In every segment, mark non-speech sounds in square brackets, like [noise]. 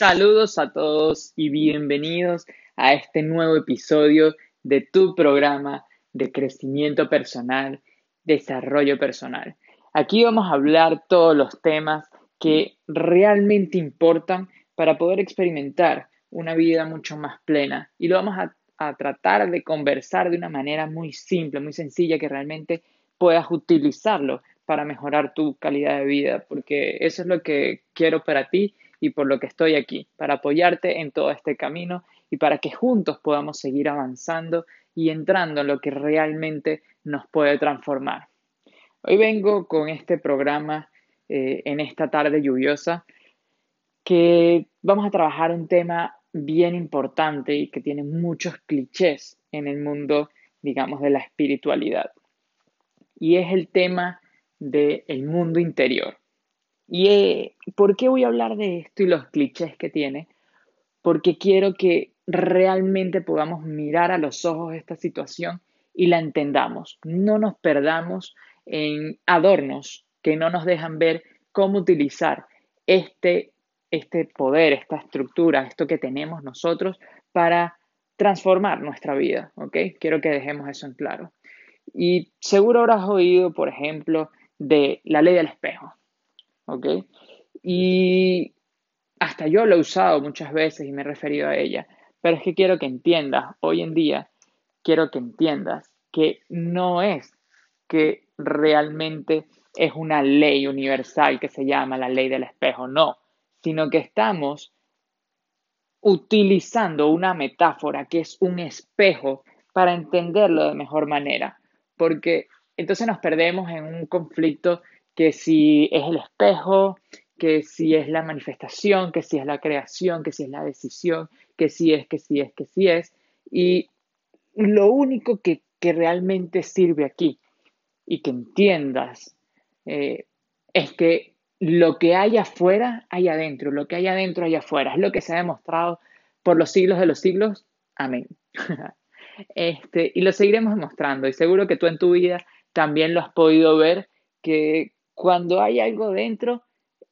Saludos a todos y bienvenidos a este nuevo episodio de tu programa de crecimiento personal, desarrollo personal. Aquí vamos a hablar todos los temas que realmente importan para poder experimentar una vida mucho más plena y lo vamos a, a tratar de conversar de una manera muy simple, muy sencilla, que realmente puedas utilizarlo para mejorar tu calidad de vida, porque eso es lo que quiero para ti y por lo que estoy aquí, para apoyarte en todo este camino y para que juntos podamos seguir avanzando y entrando en lo que realmente nos puede transformar. Hoy vengo con este programa eh, en esta tarde lluviosa que vamos a trabajar un tema bien importante y que tiene muchos clichés en el mundo, digamos, de la espiritualidad. Y es el tema del mundo interior. ¿Y eh, por qué voy a hablar de esto y los clichés que tiene? Porque quiero que realmente podamos mirar a los ojos esta situación y la entendamos. No nos perdamos en adornos que no nos dejan ver cómo utilizar este, este poder, esta estructura, esto que tenemos nosotros para transformar nuestra vida, ¿ok? Quiero que dejemos eso en claro. Y seguro habrás oído, por ejemplo, de la ley del espejo. ¿Ok? Y hasta yo lo he usado muchas veces y me he referido a ella, pero es que quiero que entiendas, hoy en día, quiero que entiendas que no es que realmente es una ley universal que se llama la ley del espejo, no, sino que estamos utilizando una metáfora que es un espejo para entenderlo de mejor manera, porque entonces nos perdemos en un conflicto que si es el espejo, que si es la manifestación, que si es la creación, que si es la decisión, que si es, que si es, que si es. Y lo único que, realmente sirve aquí y que entiendas eh, es que lo que hay afuera hay adentro, lo que hay adentro hay afuera. Es lo que se ha demostrado por los siglos de los siglos. Amén. [laughs] este, y lo seguiremos demostrando. Y seguro que tú en tu vida también lo has podido ver, que cuando hay algo dentro,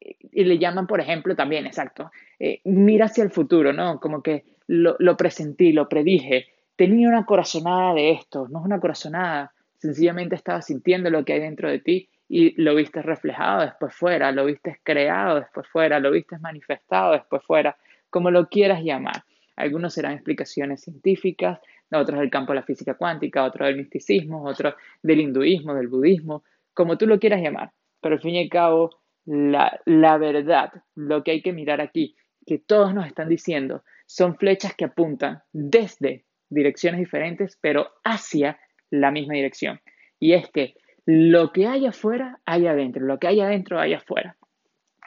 y le llaman, por ejemplo, también, exacto, eh, mira hacia el futuro, ¿no? Como que lo, lo presentí, lo predije, tenía una corazonada de esto, no es una corazonada, sencillamente estaba sintiendo lo que hay dentro de ti y lo viste reflejado después fuera, lo viste creado después fuera, lo viste manifestado después fuera, como lo quieras llamar. Algunos serán explicaciones científicas, otros del campo de la física cuántica, otros del misticismo, otros del hinduismo, del budismo, como tú lo quieras llamar pero al fin y al cabo, la, verdad, lo que hay que mirar aquí, que todos nos están diciendo, son flechas que apuntan desde direcciones diferentes, pero hacia la misma dirección. Y es que lo que hay afuera, hay adentro, lo que hay adentro, hay afuera.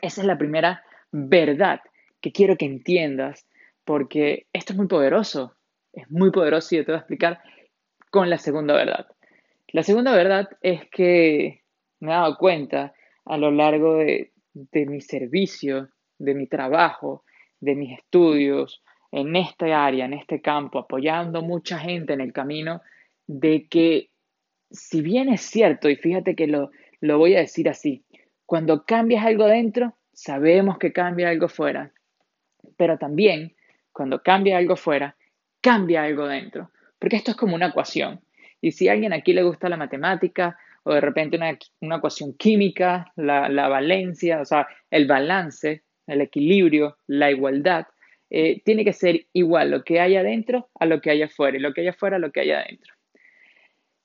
Esa es la primera verdad que quiero que entiendas, porque esto es muy poderoso, es muy poderoso y yo te voy a explicar con la segunda verdad. La segunda verdad es que me he dado cuenta a lo largo de, mi servicio, de mi trabajo, de mis estudios, en este área, en este campo, apoyando mucha gente en el camino, de que si bien es cierto, y fíjate que lo, lo voy a decir así, cuando cambias algo dentro, sabemos que cambia algo fuera, pero también cuando cambia algo fuera, cambia algo dentro, porque esto es como una ecuación. Y si a alguien aquí le gusta la matemática o de repente una, ecuación química, la, valencia, o sea, el balance, el equilibrio, la igualdad, eh, tiene que ser igual lo que hay adentro a lo que hay afuera y lo que hay afuera a lo que hay adentro.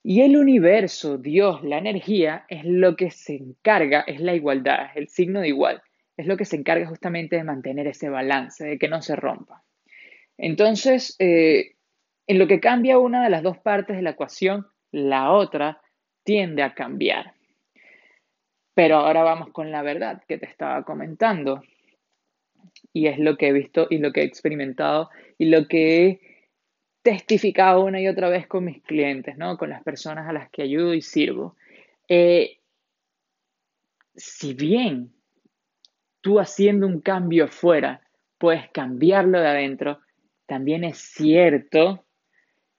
Y el universo, Dios, la energía, es lo que se encarga, es la igualdad, es el signo de igual, es lo que se encarga justamente de mantener ese balance, de que no se rompa. Entonces, eh, en lo que cambia una de las dos partes de la ecuación, la otra tiende a cambiar. Pero ahora vamos con la verdad que te estaba comentando. Y es lo que he visto y lo que he experimentado y lo que he testificado una y otra vez con mis clientes, ¿no? Con las personas a las que ayudo y sirvo. Eh, si bien tú haciendo un cambio afuera puedes cambiarlo de adentro, también es cierto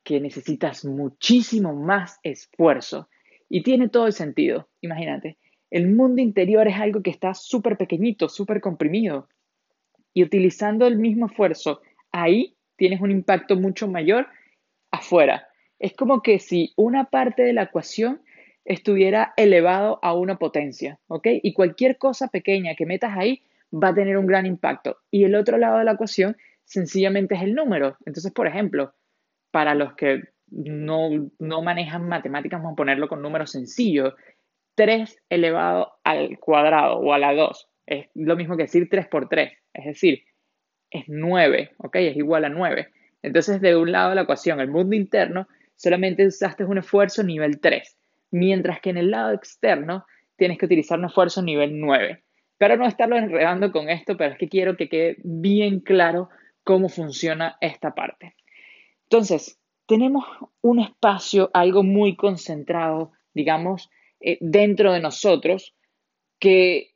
que necesitas muchísimo más esfuerzo y tiene todo el sentido. Imagínate, el mundo interior es algo que está súper pequeñito, súper comprimido. y utilizando el mismo esfuerzo ahí, tienes un impacto mucho mayor afuera. Es como que si una parte de la ecuación estuviera elevado a una potencia, ¿ok? Y cualquier cosa pequeña que metas ahí va a tener un gran impacto. Y el otro lado de la ecuación sencillamente es el número. Entonces, por ejemplo, para los que no, manejan matemáticas, vamos a ponerlo con números sencillos, 3 elevado al cuadrado o a la 2 es lo mismo que decir 3 por 3, es decir, es 9, ¿ok? Es igual a 9. Entonces, de un lado de la ecuación, el mundo interno, solamente usaste un esfuerzo nivel 3, mientras que en el lado externo tienes que utilizar un esfuerzo nivel 9. Pero no estarlo enredando con esto, pero es que quiero que quede bien claro cómo funciona esta parte. Entonces, tenemos un espacio, algo muy concentrado, digamos, eh, dentro de nosotros, que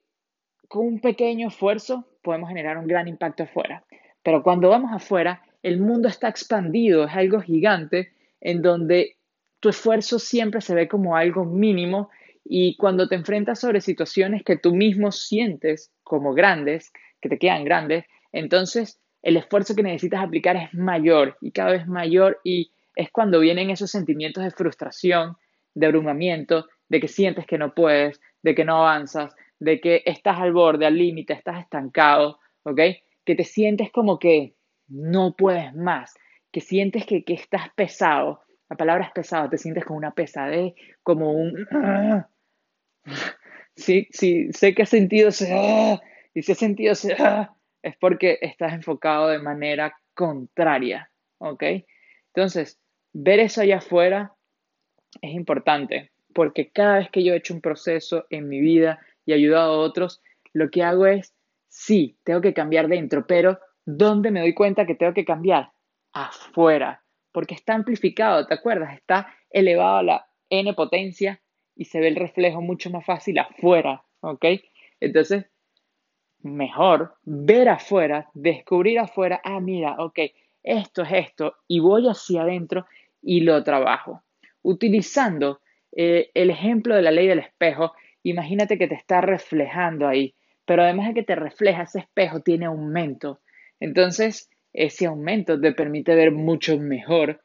con un pequeño esfuerzo podemos generar un gran impacto afuera. Pero cuando vamos afuera, el mundo está expandido, es algo gigante, en donde tu esfuerzo siempre se ve como algo mínimo y cuando te enfrentas sobre situaciones que tú mismo sientes como grandes, que te quedan grandes, entonces el esfuerzo que necesitas aplicar es mayor y cada vez mayor y es cuando vienen esos sentimientos de frustración, de abrumamiento, de que sientes que no puedes, de que no avanzas, de que estás al borde, al límite, estás estancado, ¿ok? Que te sientes como que no puedes más, que sientes que, estás pesado. La palabra es pesado, te sientes como una pesadez, como un... [clears throat] Sí, sí, sé que has sentido ese... Y si has sentido ese... Es porque estás enfocado de manera contraria, ¿ok? Entonces, ver eso allá afuera es importante, porque cada vez que yo he hecho un proceso en mi vida y ayudado a otros, lo que hago es, sí, tengo que cambiar dentro, pero ¿dónde me doy cuenta que tengo que cambiar? Afuera, porque está amplificado, ¿te acuerdas? Está elevado a la n potencia y se ve el reflejo mucho más fácil afuera, ¿ok? Entonces, mejor ver afuera, descubrir afuera, ah, mira, ok, esto es esto, y voy hacia adentro y lo trabajo. Utilizando eh, el ejemplo de la ley del espejo, imagínate que te está reflejando ahí, pero además de que te refleja, ese espejo tiene aumento. Entonces, ese aumento te permite ver mucho mejor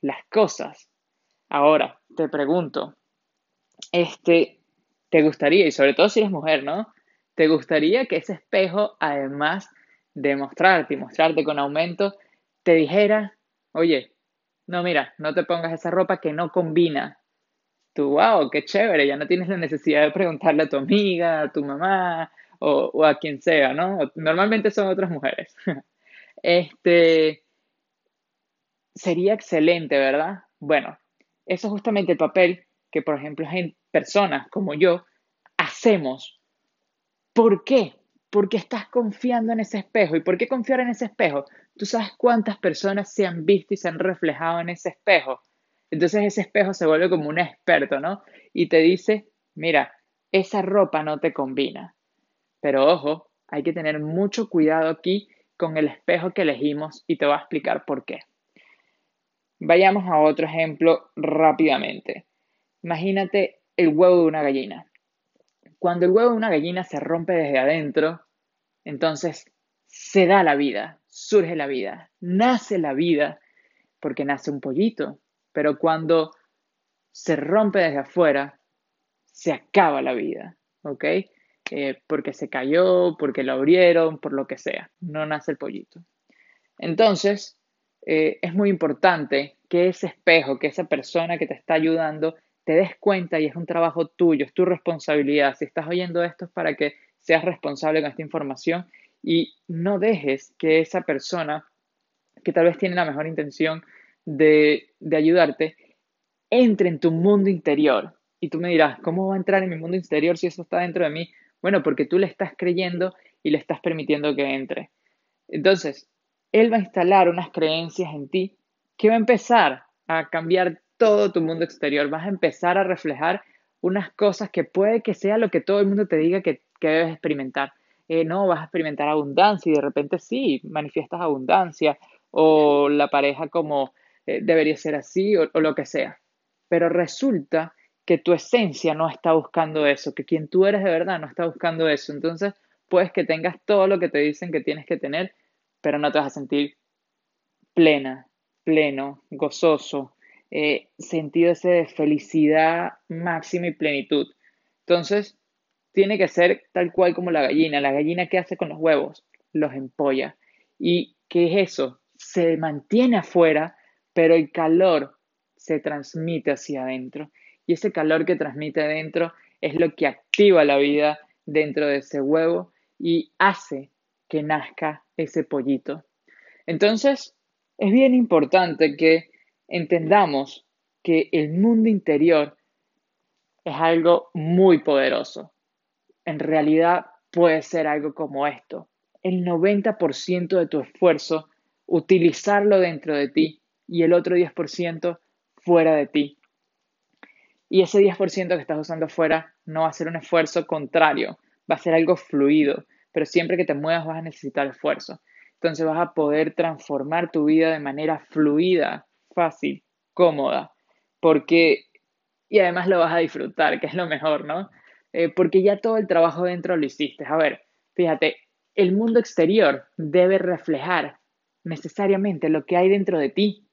las cosas. Ahora, te pregunto, este, ¿te gustaría, y sobre todo si eres mujer, ¿no? ¿Te gustaría que ese espejo, además de mostrarte y mostrarte con aumento, te dijera, oye, no, mira, no te pongas esa ropa que no combina tú, wow, qué chévere, ya no tienes la necesidad de preguntarle a tu amiga, a tu mamá o, a quien sea, ¿no? Normalmente son otras mujeres. [laughs] Este, sería excelente, ¿verdad? Bueno, eso es justamente el papel que, por ejemplo, personas como yo hacemos. ¿Por qué? Porque estás confiando en ese espejo. ¿Y por qué confiar en ese espejo? Tú sabes cuántas personas se han visto y se han reflejado en ese espejo. Entonces ese espejo se vuelve como un experto, ¿no? Y te dice, mira, esa ropa no te combina. Pero ojo, hay que tener mucho cuidado aquí con el espejo que elegimos y te voy a explicar por qué. Vayamos a otro ejemplo rápidamente. Imagínate el huevo de una gallina. Cuando el huevo de una gallina se rompe desde adentro, entonces se da la vida, surge la vida, nace la vida, porque nace un pollito, pero cuando se rompe desde afuera, se acaba la vida, ¿ok? Eh, porque se cayó, porque lo abrieron, por lo que sea, no nace el pollito. Entonces, eh, es muy importante que ese espejo, que esa persona que te está ayudando, te des cuenta y es un trabajo tuyo, es tu responsabilidad. Si estás oyendo esto es para que seas responsable con esta información y no dejes que esa persona que tal vez tiene la mejor intención de, ayudarte, entre en tu mundo interior. Y tú me dirás, ¿cómo va a entrar en mi mundo interior si eso está dentro de mí? Bueno, porque tú le estás creyendo y le estás permitiendo que entre. Entonces, él va a instalar unas creencias en ti que va a empezar a cambiar todo tu mundo exterior. Vas a empezar a reflejar unas cosas que puede que sea lo que todo el mundo te diga que, debes experimentar. No, vas a experimentar abundancia y de repente sí, manifiestas abundancia o la pareja como eh, debería ser así o, lo que sea. Pero resulta que tu esencia no está buscando eso, que quien tú eres de verdad no está buscando eso. Entonces, puedes que tengas todo lo que te dicen que tienes que tener, pero no te vas a sentir plena, pleno, gozoso, eh, sentido ese de felicidad máxima y plenitud. Entonces, tiene que ser tal cual como la gallina. La gallina, ¿qué hace con los huevos? Los empolla. ¿Y qué es eso? Se mantiene afuera, pero el calor se transmite hacia adentro. Y ese calor que transmite adentro es lo que activa la vida dentro de ese huevo y hace que nazca ese pollito. Entonces, es bien importante que entendamos que el mundo interior es algo muy poderoso. En realidad puede ser algo como esto. El 90% de tu esfuerzo, utilizarlo dentro de ti y el otro 10% fuera de ti. Y ese 10% que estás usando fuera no va a ser un esfuerzo contrario, va a ser algo fluido, pero siempre que te muevas vas a necesitar esfuerzo. Entonces vas a poder transformar tu vida de manera fluida, fácil, cómoda, porque, y además lo vas a disfrutar, que es lo mejor, ¿no? Eh, porque ya todo el trabajo dentro lo hiciste. A ver, fíjate, el mundo exterior debe reflejar necesariamente lo que hay dentro de ti,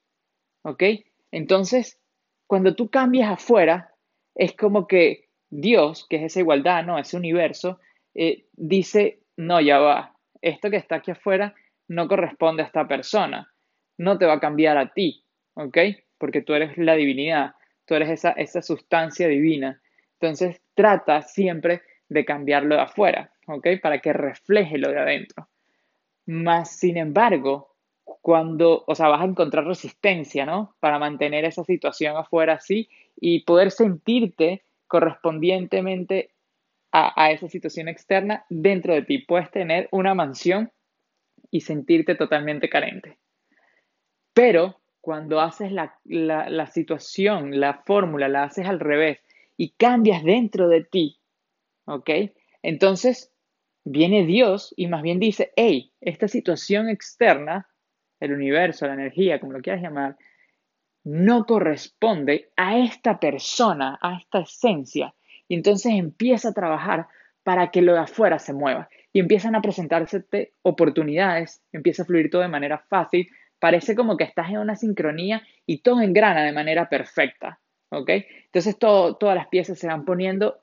¿ok? Entonces, cuando tú cambias afuera, es como que Dios, que es esa igualdad, ¿no? Ese universo, eh, dice, no, ya va, esto que está aquí afuera no corresponde a esta persona, no te va a cambiar a ti, ¿ok? Porque tú eres la divinidad, tú eres esa, esa sustancia divina. Entonces, trata siempre de cambiarlo de afuera, ¿ok? Para que refleje lo de adentro. Más, sin embargo, cuando, o sea, vas a encontrar resistencia, ¿no? Para mantener esa situación afuera así y poder sentirte correspondientemente a, esa situación externa dentro de ti. Puedes tener una mansión y sentirte totalmente carente. Pero cuando haces la, la situación, la fórmula, la haces al revés y cambias dentro de ti, ¿ok? Entonces viene Dios y más bien dice, hey, esta situación externa el universo, la energía, como lo quieras llamar, no corresponde a esta persona, a esta esencia. Y entonces empieza a trabajar para que lo de afuera se mueva. Y empiezan a presentarse oportunidades, empieza a fluir todo de manera fácil. Parece como que estás en una sincronía y todo engrana de manera perfecta. ¿Ok? Entonces todas las piezas se van poniendo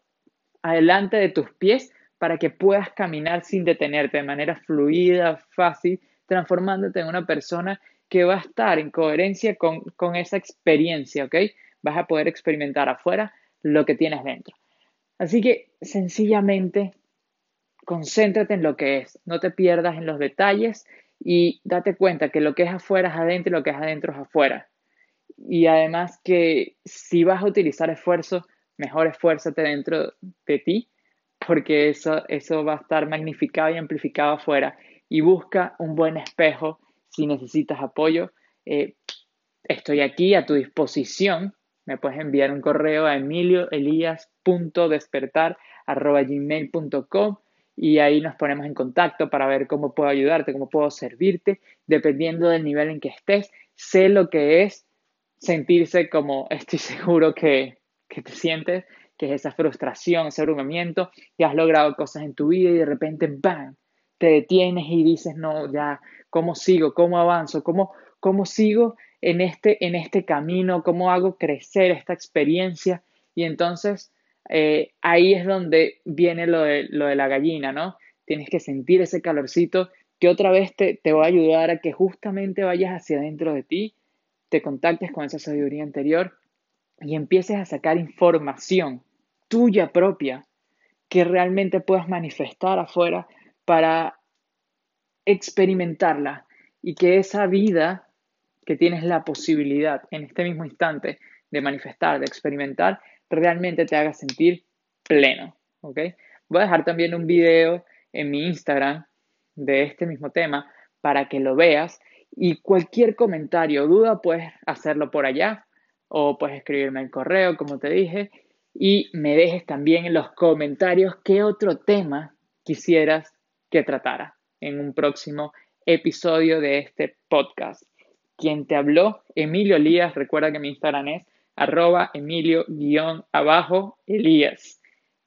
adelante de tus pies para que puedas caminar sin detenerte de manera fluida, fácil transformándote en una persona que va a estar en coherencia con, esa experiencia, ¿ok? Vas a poder experimentar afuera lo que tienes dentro. Así que sencillamente concéntrate en lo que es, no te pierdas en los detalles y date cuenta que lo que es afuera es adentro y lo que es adentro es afuera. Y además que si vas a utilizar esfuerzo, mejor esfuérzate dentro de ti, porque eso, eso va a estar magnificado y amplificado afuera y busca un buen espejo si necesitas apoyo. Eh, estoy aquí a tu disposición. Me puedes enviar un correo a emilioelias.despertar.gmail.com y ahí nos ponemos en contacto para ver cómo puedo ayudarte, cómo puedo servirte, dependiendo del nivel en que estés. Sé lo que es sentirse como estoy seguro que, que te sientes, que es esa frustración, ese abrumamiento, y has logrado cosas en tu vida y de repente, ¡bam! te detienes y dices, no, ya, ¿cómo sigo? ¿Cómo avanzo? ¿Cómo, cómo sigo en este, en este camino? ¿Cómo hago crecer esta experiencia? Y entonces eh, ahí es donde viene lo de, lo de la gallina, ¿no? Tienes que sentir ese calorcito que otra vez te, te va a ayudar a que justamente vayas hacia adentro de ti, te contactes con esa sabiduría anterior y empieces a sacar información tuya propia que realmente puedas manifestar afuera para experimentarla y que esa vida que tienes la posibilidad en este mismo instante de manifestar, de experimentar, realmente te haga sentir pleno. ¿ok? Voy a dejar también un video en mi Instagram de este mismo tema para que lo veas y cualquier comentario o duda puedes hacerlo por allá o puedes escribirme el correo como te dije y me dejes también en los comentarios qué otro tema quisieras que tratara en un próximo episodio de este podcast. Quien te habló, Emilio Elías, recuerda que mi Instagram es arroba emilio-elías,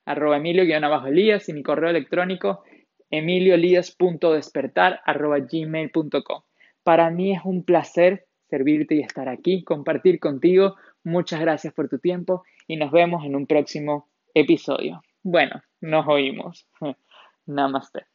arroba emilio-elías y mi correo electrónico emiliolias.despertar.gmail.com. Para mí es un placer servirte y estar aquí, compartir contigo. Muchas gracias por tu tiempo y nos vemos en un próximo episodio. Bueno, nos oímos. [laughs] Namaste.